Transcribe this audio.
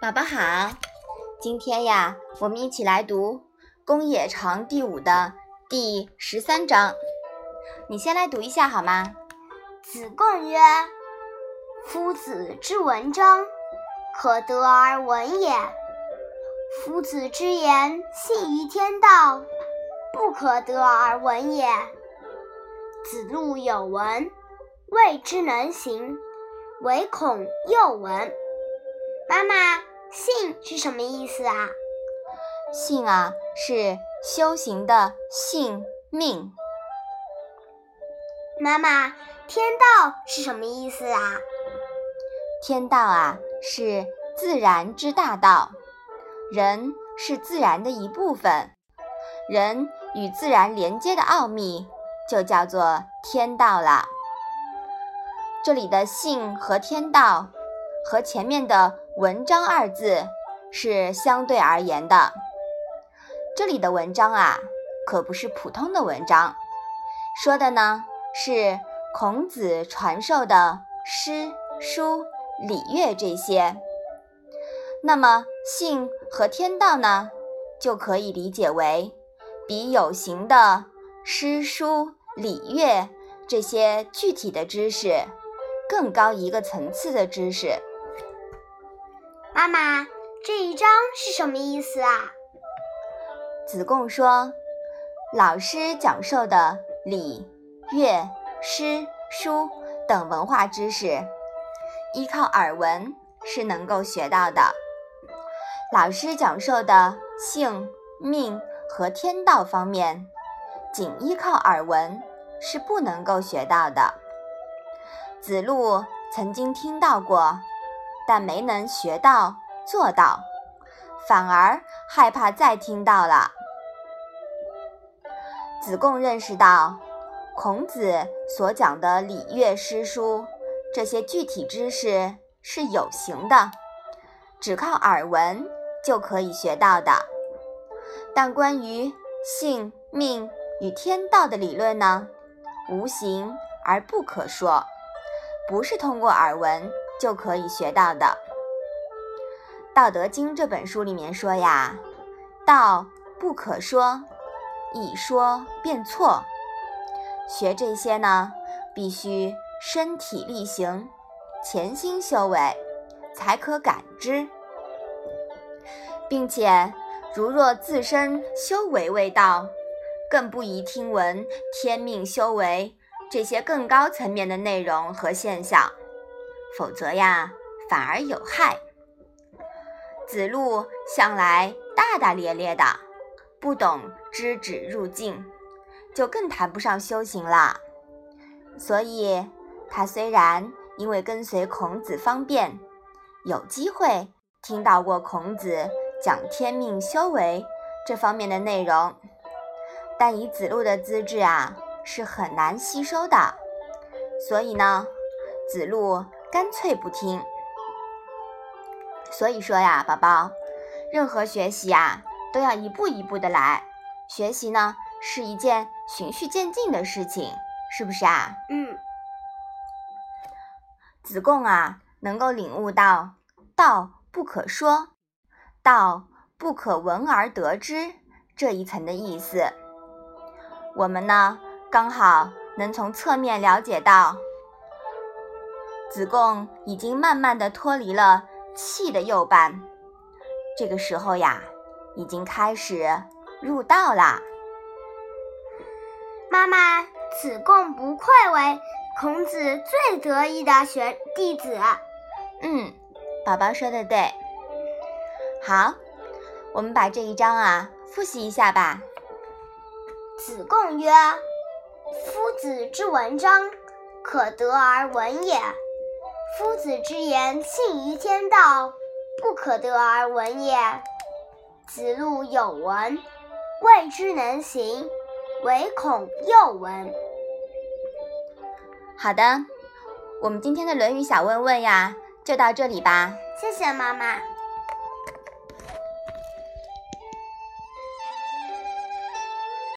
宝宝好，今天呀，我们一起来读《公冶长》第五的第十三章。你先来读一下好吗？子贡曰：“夫子之文章，可得而闻也；夫子之言，信于天道，不可得而闻也。”子路有闻，未之能行，唯恐又闻。妈妈，信是什么意思啊？信啊，是修行的性命。妈妈，天道是什么意思啊？天道啊，是自然之大道，人是自然的一部分，人与自然连接的奥秘。就叫做天道了。这里的“性”和“天道”和前面的“文章”二字是相对而言的。这里的文章啊，可不是普通的文章，说的呢是孔子传授的诗、书、礼乐这些。那么“性”和“天道”呢，就可以理解为比有形的诗书。礼乐这些具体的知识，更高一个层次的知识。妈妈，这一章是什么意思啊？子贡说，老师讲授的礼、乐、诗、书等文化知识，依靠耳闻是能够学到的；老师讲授的性、命和天道方面，仅依靠耳闻。是不能够学到的。子路曾经听到过，但没能学到做到，反而害怕再听到了。子贡认识到，孔子所讲的礼乐诗书这些具体知识是有形的，只靠耳闻就可以学到的。但关于性命与天道的理论呢？无形而不可说，不是通过耳闻就可以学到的。《道德经》这本书里面说呀：“道不可说，一说便错。”学这些呢，必须身体力行，潜心修为，才可感知，并且如若自身修为未到。更不宜听闻天命修为这些更高层面的内容和现象，否则呀，反而有害。子路向来大大咧咧的，不懂知止入境，就更谈不上修行了。所以，他虽然因为跟随孔子方便，有机会听到过孔子讲天命修为这方面的内容。但以子路的资质啊，是很难吸收的，所以呢，子路干脆不听。所以说呀，宝宝，任何学习啊，都要一步一步的来。学习呢，是一件循序渐进的事情，是不是啊？嗯。子贡啊，能够领悟到“道不可说，道不可闻而得之”这一层的意思。我们呢，刚好能从侧面了解到，子贡已经慢慢的脱离了气的右半，这个时候呀，已经开始入道啦。妈妈，子贡不愧为孔子最得意的学弟子。嗯，宝宝说的对。好，我们把这一章啊复习一下吧。子贡曰：“夫子之文章，可得而闻也；夫子之言，信于天道，不可得而闻也。”子路有闻，未之能行，唯恐又闻。好的，我们今天的《论语》小问问呀，就到这里吧。谢谢妈妈。